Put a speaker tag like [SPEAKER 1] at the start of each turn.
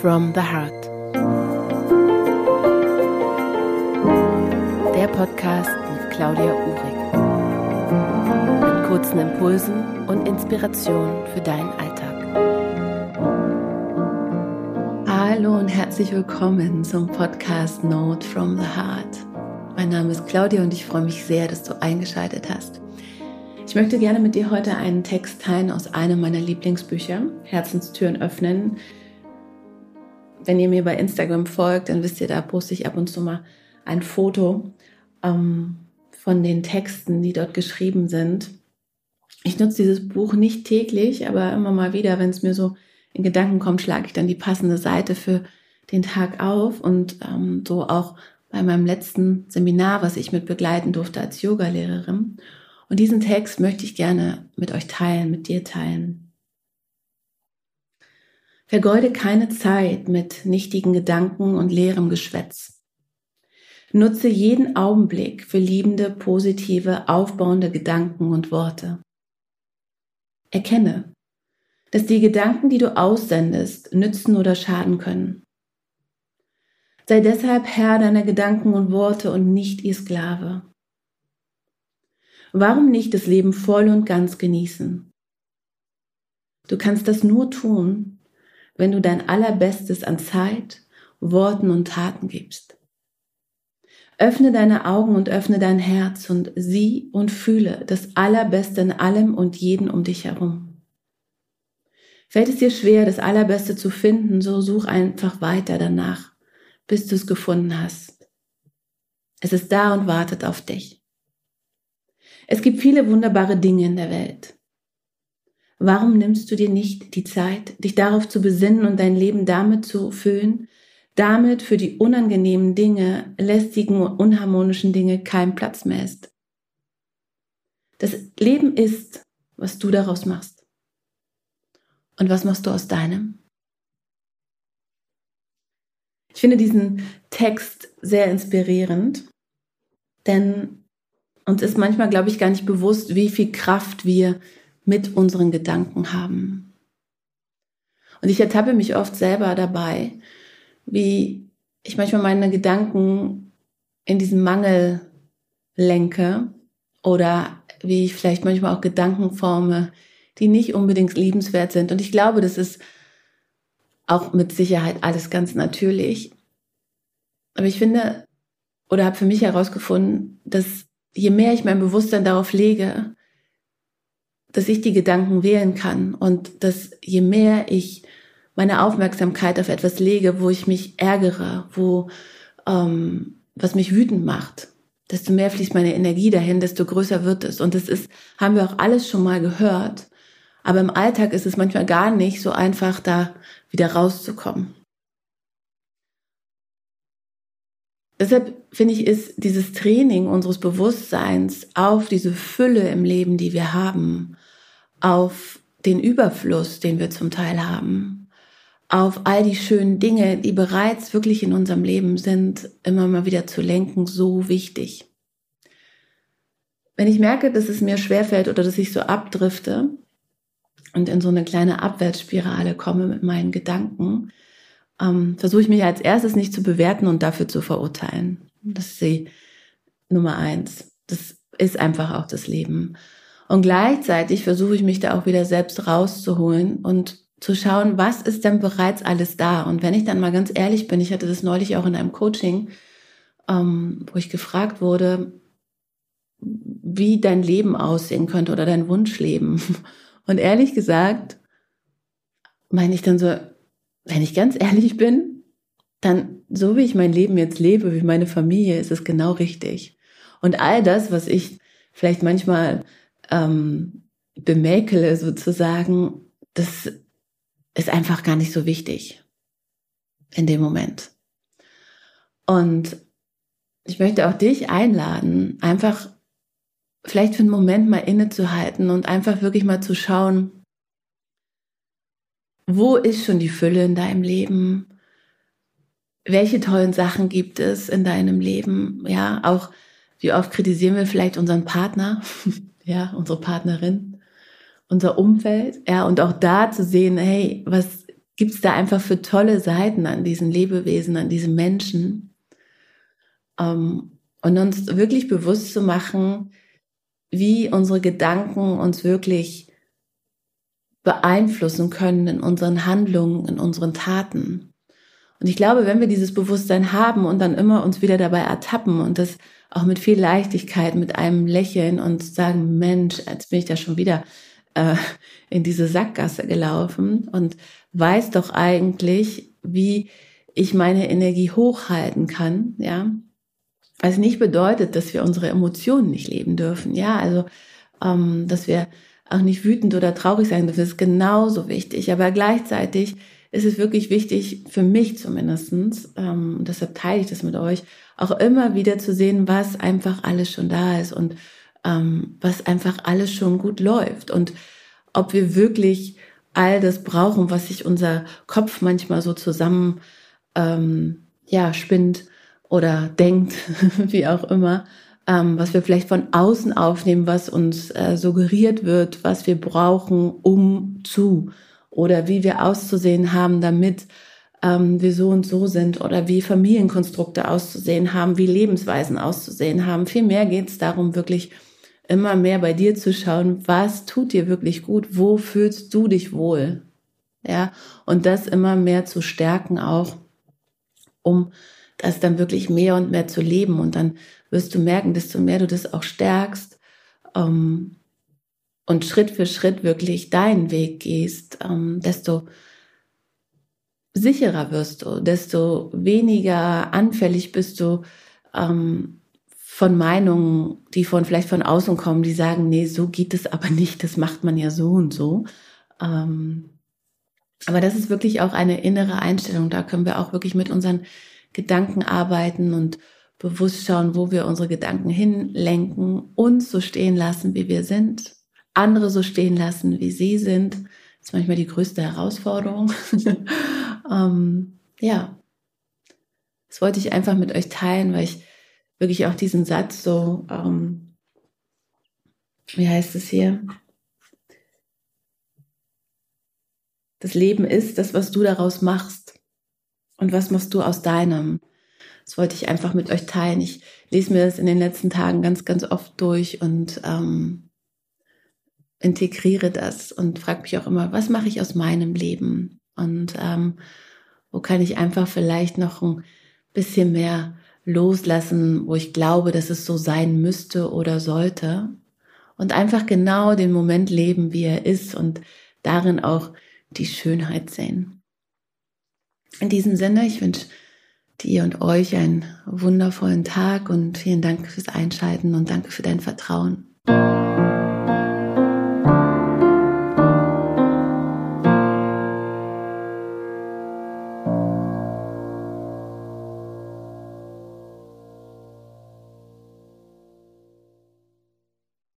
[SPEAKER 1] from the Heart. Der Podcast mit Claudia Uhrig. Mit kurzen Impulsen und Inspirationen für deinen Alltag.
[SPEAKER 2] Hallo und herzlich willkommen zum Podcast Note from the Heart. Mein Name ist Claudia und ich freue mich sehr, dass du eingeschaltet hast. Ich möchte gerne mit dir heute einen Text teilen aus einem meiner Lieblingsbücher, Herzenstüren öffnen, wenn ihr mir bei Instagram folgt, dann wisst ihr, da poste ich ab und zu mal ein Foto ähm, von den Texten, die dort geschrieben sind. Ich nutze dieses Buch nicht täglich, aber immer mal wieder, wenn es mir so in Gedanken kommt, schlage ich dann die passende Seite für den Tag auf und ähm, so auch bei meinem letzten Seminar, was ich mit begleiten durfte als Yogalehrerin. Und diesen Text möchte ich gerne mit euch teilen, mit dir teilen. Vergeude keine Zeit mit nichtigen Gedanken und leerem Geschwätz. Nutze jeden Augenblick für liebende, positive, aufbauende Gedanken und Worte. Erkenne, dass die Gedanken, die du aussendest, nützen oder schaden können. Sei deshalb Herr deiner Gedanken und Worte und nicht ihr Sklave. Warum nicht das Leben voll und ganz genießen? Du kannst das nur tun, wenn du dein Allerbestes an Zeit, Worten und Taten gibst. Öffne deine Augen und öffne dein Herz und sieh und fühle das Allerbeste in allem und jeden um dich herum. Fällt es dir schwer, das Allerbeste zu finden, so such einfach weiter danach, bis du es gefunden hast. Es ist da und wartet auf dich. Es gibt viele wunderbare Dinge in der Welt. Warum nimmst du dir nicht die Zeit, dich darauf zu besinnen und dein Leben damit zu füllen, damit für die unangenehmen Dinge, lästigen und unharmonischen Dinge kein Platz mehr ist? Das Leben ist, was du daraus machst. Und was machst du aus deinem? Ich finde diesen Text sehr inspirierend, denn uns ist manchmal, glaube ich, gar nicht bewusst, wie viel Kraft wir mit unseren Gedanken haben. Und ich ertappe mich oft selber dabei, wie ich manchmal meine Gedanken in diesen Mangel lenke oder wie ich vielleicht manchmal auch Gedanken forme, die nicht unbedingt liebenswert sind. Und ich glaube, das ist auch mit Sicherheit alles ganz natürlich. Aber ich finde oder habe für mich herausgefunden, dass je mehr ich mein Bewusstsein darauf lege, dass ich die Gedanken wählen kann und dass je mehr ich meine Aufmerksamkeit auf etwas lege, wo ich mich ärgere, wo ähm, was mich wütend macht, desto mehr fließt meine Energie dahin, desto größer wird es. Und das ist, haben wir auch alles schon mal gehört. Aber im Alltag ist es manchmal gar nicht so einfach, da wieder rauszukommen. Deshalb finde ich, ist dieses Training unseres Bewusstseins auf diese Fülle im Leben, die wir haben, auf den Überfluss, den wir zum Teil haben, auf all die schönen Dinge, die bereits wirklich in unserem Leben sind, immer mal wieder zu lenken, so wichtig. Wenn ich merke, dass es mir schwerfällt oder dass ich so abdrifte und in so eine kleine Abwärtsspirale komme mit meinen Gedanken, ähm, versuche ich mich als erstes nicht zu bewerten und dafür zu verurteilen. Das ist die Nummer eins. Das ist einfach auch das Leben. Und gleichzeitig versuche ich mich da auch wieder selbst rauszuholen und zu schauen, was ist denn bereits alles da? Und wenn ich dann mal ganz ehrlich bin, ich hatte das neulich auch in einem Coaching, ähm, wo ich gefragt wurde, wie dein Leben aussehen könnte oder dein Wunschleben. Und ehrlich gesagt, meine ich dann so, wenn ich ganz ehrlich bin, dann so wie ich mein Leben jetzt lebe, wie meine Familie, ist es genau richtig. Und all das, was ich vielleicht manchmal ähm, bemäkele sozusagen, das ist einfach gar nicht so wichtig in dem Moment. Und ich möchte auch dich einladen, einfach vielleicht für einen Moment mal innezuhalten und einfach wirklich mal zu schauen, wo ist schon die Fülle in deinem Leben? Welche tollen Sachen gibt es in deinem Leben? Ja, auch wie oft kritisieren wir vielleicht unseren Partner? ja, unsere Partnerin, unser Umfeld, ja, und auch da zu sehen, hey, was gibt es da einfach für tolle Seiten an diesen Lebewesen, an diesen Menschen. Ähm, und uns wirklich bewusst zu machen, wie unsere Gedanken uns wirklich beeinflussen können in unseren Handlungen, in unseren Taten. Und ich glaube, wenn wir dieses Bewusstsein haben und dann immer uns wieder dabei ertappen und das auch mit viel Leichtigkeit, mit einem Lächeln und sagen, Mensch, jetzt bin ich da schon wieder äh, in diese Sackgasse gelaufen und weiß doch eigentlich, wie ich meine Energie hochhalten kann, ja. Was nicht bedeutet, dass wir unsere Emotionen nicht leben dürfen, ja. Also, ähm, dass wir auch nicht wütend oder traurig sein dürfen, das ist genauso wichtig. Aber gleichzeitig ist es wirklich wichtig, für mich zumindestens, ähm, deshalb teile ich das mit euch, auch immer wieder zu sehen, was einfach alles schon da ist und ähm, was einfach alles schon gut läuft. Und ob wir wirklich all das brauchen, was sich unser Kopf manchmal so zusammen ähm, ja spinnt oder denkt, wie auch immer, ähm, was wir vielleicht von außen aufnehmen, was uns äh, suggeriert wird, was wir brauchen, um zu oder wie wir auszusehen haben, damit ähm, wir so und so sind oder wie Familienkonstrukte auszusehen haben, wie Lebensweisen auszusehen haben. Vielmehr geht es darum, wirklich immer mehr bei dir zu schauen, was tut dir wirklich gut, wo fühlst du dich wohl, ja, und das immer mehr zu stärken auch, um das dann wirklich mehr und mehr zu leben und dann wirst du merken, desto mehr du das auch stärkst ähm, und Schritt für Schritt wirklich deinen Weg gehst, ähm, desto sicherer wirst du, desto weniger anfällig bist du ähm, von Meinungen, die von vielleicht von außen kommen, die sagen, nee, so geht es aber nicht, das macht man ja so und so. Ähm, aber das ist wirklich auch eine innere Einstellung. Da können wir auch wirklich mit unseren Gedanken arbeiten und bewusst schauen, wo wir unsere Gedanken hinlenken, uns so stehen lassen, wie wir sind, andere so stehen lassen, wie sie sind. Das ist manchmal die größte Herausforderung. ähm, ja, das wollte ich einfach mit euch teilen, weil ich wirklich auch diesen Satz so, ähm, wie heißt es hier? Das Leben ist das, was du daraus machst. Und was machst du aus deinem? Das wollte ich einfach mit euch teilen. Ich lese mir das in den letzten Tagen ganz, ganz oft durch und ähm, integriere das und frage mich auch immer, was mache ich aus meinem Leben? Und ähm, wo kann ich einfach vielleicht noch ein bisschen mehr loslassen, wo ich glaube, dass es so sein müsste oder sollte. Und einfach genau den Moment leben, wie er ist und darin auch die Schönheit sehen. In diesem Sinne, ich wünsche dir und euch einen wundervollen Tag und vielen Dank fürs Einschalten und danke für dein Vertrauen.